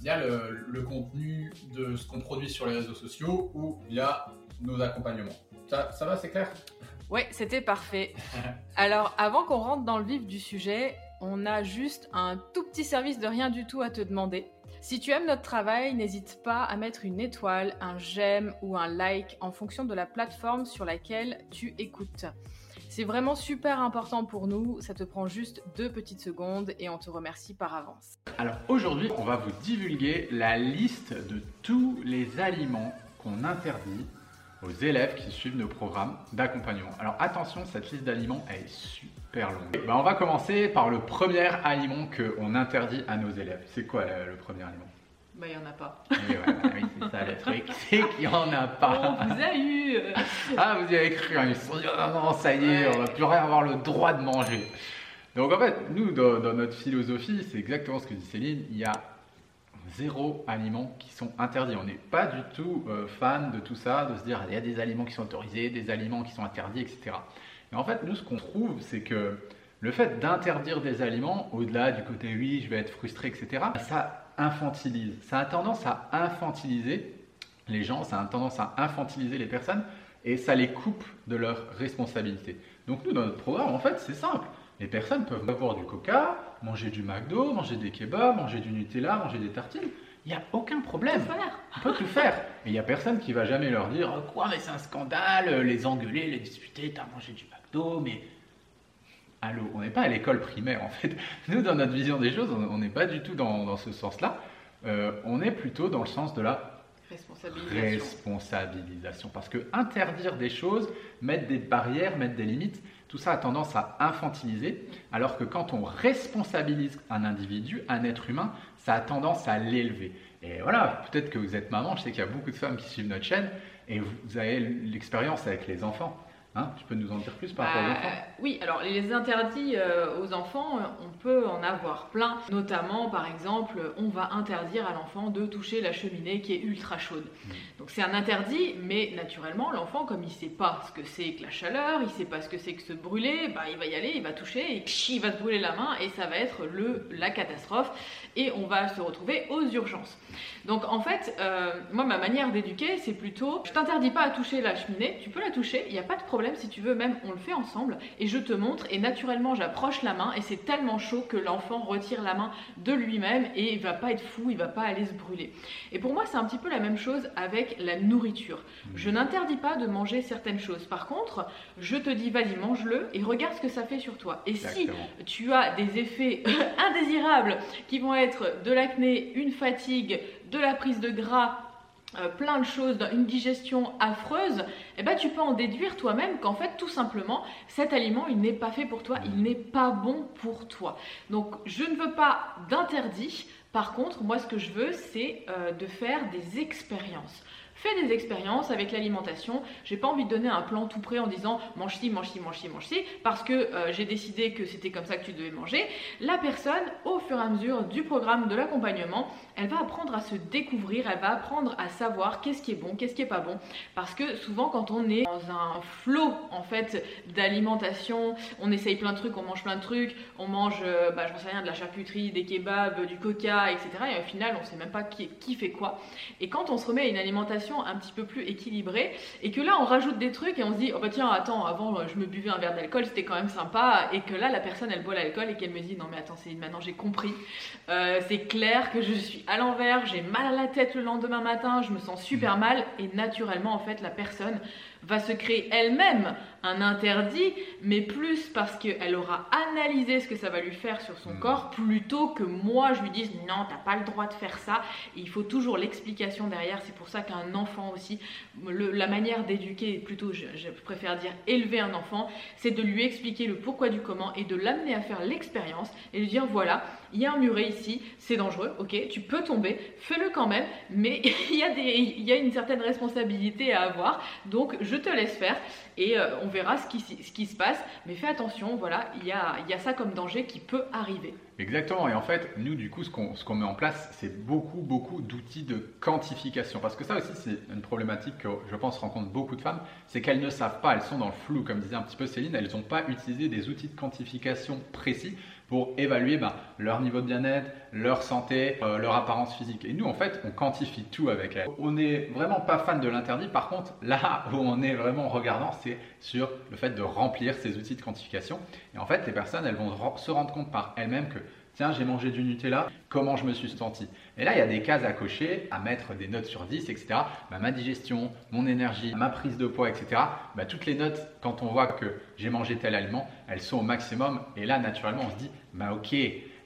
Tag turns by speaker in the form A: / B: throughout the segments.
A: via le, le contenu de ce qu'on produit sur les réseaux sociaux ou via nos accompagnements. Ça, ça va, c'est clair?
B: Ouais, c'était parfait. Alors, avant qu'on rentre dans le vif du sujet, on a juste un tout petit service de rien du tout à te demander. Si tu aimes notre travail, n'hésite pas à mettre une étoile, un j'aime ou un like en fonction de la plateforme sur laquelle tu écoutes. C'est vraiment super important pour nous, ça te prend juste deux petites secondes et on te remercie par avance.
C: Alors aujourd'hui, on va vous divulguer la liste de tous les aliments qu'on interdit aux élèves qui suivent nos programmes d'accompagnement. Alors attention, cette liste d'aliments est super longue. Ben, on va commencer par le premier aliment qu'on interdit à nos élèves. C'est quoi le, le premier aliment?
B: Bah, il y en a pas.
C: Et voilà, oui, c'est ça le truc, c'est qu'il n'y en a pas.
B: On vous a eu
C: Ah, vous y avez cru, hein, ils se sont dit, ah non, ça y est,
B: Ouais.
C: on va plus rien avoir le droit de manger. Donc en fait, nous, dans, dans notre philosophie, c'est exactement ce que dit Céline, il y a zéro aliment qui sont interdits. On n'est pas du tout euh, fan de tout ça, de se dire, il y a des aliments qui sont autorisés, des aliments qui sont interdits, etc. Et en fait, nous, ce qu'on trouve, c'est que le fait d'interdire des aliments, au-delà du côté oui, je vais être frustré, etc., ça infantilise. Ça a tendance à infantiliser les gens, ça a tendance à infantiliser les personnes et ça les coupe de leurs responsabilités. Donc nous, dans notre programme, en fait, c'est simple. Les personnes peuvent boire du coca, manger du McDo, manger des kebabs, manger du Nutella, manger des tartines. Il n'y a aucun problème. On peut tout faire. Et il n'y a personne qui va jamais leur dire Oh, Quoi, mais c'est un scandale, euh, les engueuler, les disputer, t'as mangé du McDo, mais. Allô, on n'est pas à l'école primaire en fait. Nous, dans notre vision des choses, on n'est pas du tout dans, dans ce sens-là. Euh, on est plutôt dans le sens de la
B: Responsabilisation.
C: responsabilisation. Parce que interdire des choses, mettre des barrières, mettre des limites, tout ça a tendance à infantiliser, alors que quand on responsabilise un individu, un être humain, ça a tendance à l'élever. Et voilà, peut-être que vous êtes maman, je sais qu'il y a beaucoup de femmes qui suivent notre chaîne, et vous avez l'expérience avec les enfants. Hein tu peux nous en dire plus par rapport aux
B: Bah,
C: enfants?
B: oui, alors les interdits euh, aux enfants, on peut en avoir plein. Notamment, par exemple, on va interdire à l'enfant de toucher la cheminée qui est ultra chaude. Donc c'est un interdit, mais naturellement, l'enfant, comme il sait pas ce que c'est que la chaleur, il sait pas ce que c'est que se brûler, bah, il va y aller, il va toucher, et il va se brûler la main, et ça va être le, la catastrophe, et on va se retrouver aux urgences. Donc en fait, euh, moi ma manière d'éduquer, c'est plutôt, je t'interdis pas à toucher la cheminée, tu peux la toucher, il n'y a pas de problème si tu veux, même on le fait ensemble, et je te montre, et naturellement j'approche la main, et c'est tellement chaud que l'enfant retire la main de lui-même, et il va pas être fou, il va pas aller se brûler. Et pour moi c'est un petit peu la même chose avec la nourriture. Je n'interdis pas de manger certaines choses. Par contre, je te dis vas-y mange-le, et regarde ce que ça fait sur toi. Et si tu as des effets indésirables qui vont être de l'acné, une fatigue, de la prise de gras, euh, plein de choses, une digestion affreuse, eh ben, tu peux en déduire toi-même qu'en fait, tout simplement, cet aliment, il n'est pas fait pour toi, il n'est pas bon pour toi. Donc, je ne veux pas d'interdit. Par contre, moi, ce que je veux, c'est euh, de faire des expériences. Fais des expériences avec l'alimentation. J'ai pas envie de donner un plan tout prêt en disant mange ci, mange ci, mange ci, mange ci, parce que euh, j'ai décidé que c'était comme ça que tu devais manger. La personne, au fur et à mesure du programme de l'accompagnement, elle va apprendre à se découvrir, elle va apprendre à savoir qu'est-ce qui est bon, qu'est-ce qui est pas bon. Parce que souvent, quand on est dans un flot en fait d'alimentation, on essaye plein de trucs, on mange plein de trucs, on mange, euh, bah, j'en sais rien, de la charcuterie, des kebabs, du coca, etc. Et au final, on sait même pas qui, qui fait quoi. Et quand on se remet à une alimentation un petit peu plus équilibrée, et que là, on rajoute des trucs et on se dit, oh bah tiens, attends, avant, euh, je me buvais un verre d'alcool, c'était quand même sympa, et que là, la personne, elle boit l'alcool et qu'elle me dit, non mais attends, c'est maintenant j'ai compris. Euh, c'est clair que je suis à l'envers, j'ai mal à la tête le lendemain matin, je me sens super mal, et naturellement, en fait, la personne va se créer elle-même un interdit, mais plus parce qu'elle aura analysé ce que ça va lui faire sur son
C: Mm.
B: corps, plutôt que moi je lui dise non, t'as pas le droit de faire ça. Et il faut toujours l'explication derrière. C'est pour ça qu'un enfant aussi, le- la manière d'éduquer, plutôt je, je préfère dire élever un enfant, c'est de lui expliquer le pourquoi du comment et de l'amener à faire l'expérience et de dire voilà, il y a un muret ici, c'est dangereux, ok, tu peux tomber, fais-le quand même, mais il y, il y a une certaine responsabilité à avoir, donc je te laisse faire et euh, on verra ce qui, se passe, mais fais attention, voilà, il y a, ça comme danger qui peut arriver.
C: Exactement, et en fait, nous, du coup, ce qu'on qu'on met en place, c'est beaucoup, beaucoup d'outils de quantification. Parce que ça aussi, c'est une problématique que je pense rencontre beaucoup de femmes, c'est qu'elles ne savent pas, elles sont dans le flou, comme disait un petit peu Céline, elles n'ont pas utilisé des outils de quantification précis pour évaluer ben, leur niveau de bien-être, leur santé, euh, leur apparence physique. Et nous, en fait, on quantifie tout avec elles. On n'est vraiment pas fan de l'interdit. Par contre, là où on est vraiment regardant, c'est sur le fait de remplir ces outils de quantification. Et en fait, les personnes, elles vont se rendre compte par elles-mêmes que Tiens, j'ai mangé du Nutella, comment je me suis senti? Et là, il y a des cases à cocher, à mettre des notes sur 10, etc. Bah, ma digestion, mon énergie, ma prise de poids, etc. Bah, toutes les notes, quand on voit que j'ai mangé tel aliment, elles sont au maximum. Et là, naturellement, on se dit, bah, ok,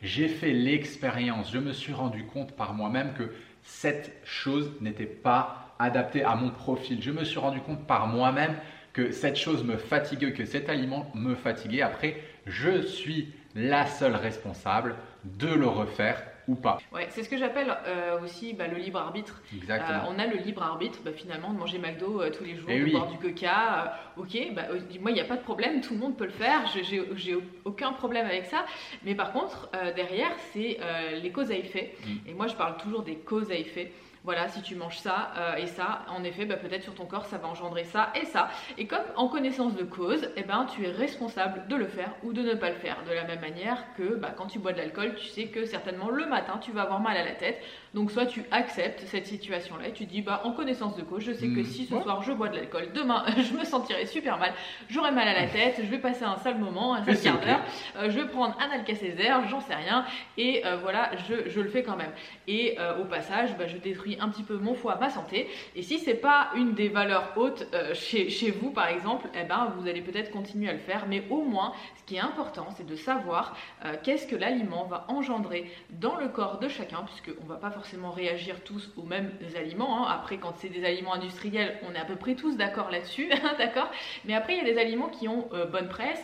C: j'ai fait l'expérience, je me suis rendu compte par moi-même que cette chose n'était pas adaptée à mon profil. Je me suis rendu compte par moi-même que cette chose me fatiguait, que cet aliment me fatiguait. Après, je suis la seule responsable de le refaire ou pas.
B: Ouais, c'est ce que j'appelle euh, aussi bah, le libre arbitre.
C: Exactement.
B: Euh, on a le libre arbitre, bah, finalement, de manger McDo euh, tous les jours,
C: Eh
B: de
C: oui.
B: boire du coca. ok, bah, moi, il n'y a pas de problème, tout le monde peut le faire, j'ai aucun problème avec ça. Mais par contre, derrière, c'est les causes à effet.
C: Mm.
B: Et moi, je parle toujours des causes à effet. Voilà, si tu manges ça euh, et ça, en effet, bah, peut-être sur ton corps, ça va engendrer ça et ça. Et comme en connaissance de cause, eh ben, tu es responsable de le faire ou de ne pas le faire. De la même manière que bah, quand tu bois de l'alcool, tu sais que certainement le matin, tu vas avoir mal à la tête. Donc soit tu acceptes cette situation-là et tu dis, bah, en connaissance de cause, je sais que
C: Mhm.
B: si ce soir je bois de l'alcool, demain je me sentirai super mal, j'aurai mal à la tête, je vais passer un sale moment, un sale quart d'heure, euh, je vais prendre un Alka-Seltzer, j'en sais rien, et euh, voilà, je, je le fais quand même. Et au passage, bah, je détruis un petit peu mon foie, ma santé. Et si c'est pas une des valeurs hautes euh, chez, vous, par exemple, eh ben, vous allez peut-être continuer à le faire. Mais au moins, ce qui est important, c'est de savoir euh, qu'est-ce que l'aliment va engendrer dans le corps de chacun, puisqu'on ne va pas forcément réagir tous aux mêmes aliments. hein. Après, quand c'est des aliments industriels, on est à peu près tous d'accord là-dessus, hein, d'accord Mais après, il y a des aliments qui ont euh, bonne presse,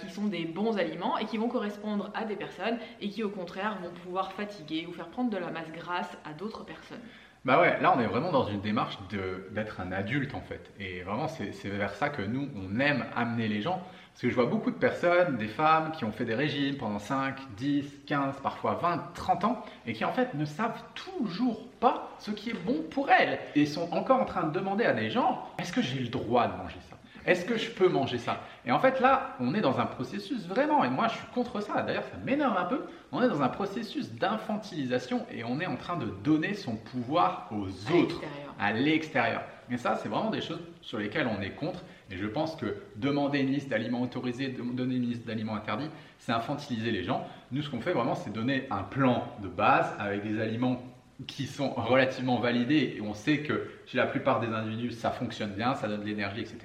B: qui sont des bons aliments et qui vont correspondre à des personnes et qui, au contraire, vont pouvoir fatiguer ou faire prendre de la masse grasse à d'autres personnes.
C: Bah ouais, là on est vraiment dans une démarche de- d'être un adulte en fait. Et vraiment c'est c'est vers ça que nous on aime amener les gens. Parce que je vois beaucoup de personnes, des femmes qui ont fait des régimes pendant 5, 10, 15, parfois 20, 30 ans et qui en fait ne savent toujours pas ce qui est bon pour elles. Et sont encore en train de demander à des gens, est-ce que j'ai le droit de manger ça? Est-ce que je peux manger ça? Et en fait là on est dans un processus vraiment, et moi je suis contre ça, d'ailleurs ça m'énerve un peu, on est dans un processus d'infantilisation et on est en train de donner son pouvoir aux
B: À
C: autres, à l'extérieur. Et ça, c'est vraiment des choses sur lesquelles on est contre. Et je pense que demander une liste d'aliments autorisés, donner une liste d'aliments interdits, c'est infantiliser les gens. Nous, ce qu'on fait vraiment, c'est donner un plan de base avec des aliments qui sont relativement validés et on sait que chez la plupart des individus, ça fonctionne bien, ça donne de l'énergie, etc.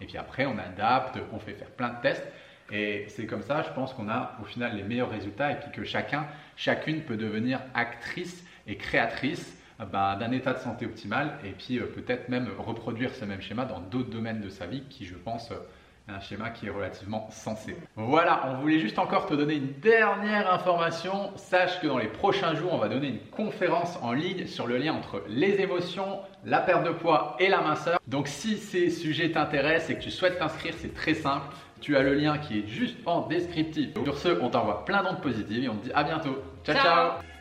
C: Et puis après, on adapte, on fait faire plein de tests. Et c'est comme ça, je pense qu'on a au final les meilleurs résultats et puis que chacun, chacune peut devenir actrice et créatrice ben, d'un état de santé optimal et puis euh, peut-être même reproduire ce même schéma dans d'autres domaines de sa vie qui, je pense, un schéma qui est relativement sensé. Voilà, on voulait juste encore te donner une dernière information. Sache que dans les prochains jours, on va donner une conférence en ligne sur le lien entre les émotions, la perte de poids et la minceur. Donc si ces sujets t'intéressent et que tu souhaites t'inscrire, c'est très simple. Tu as le lien qui est juste en descriptif. Sur ce, on t'envoie plein d'ondes positives et on te dit à bientôt. ciao.
B: Ciao.
C: ciao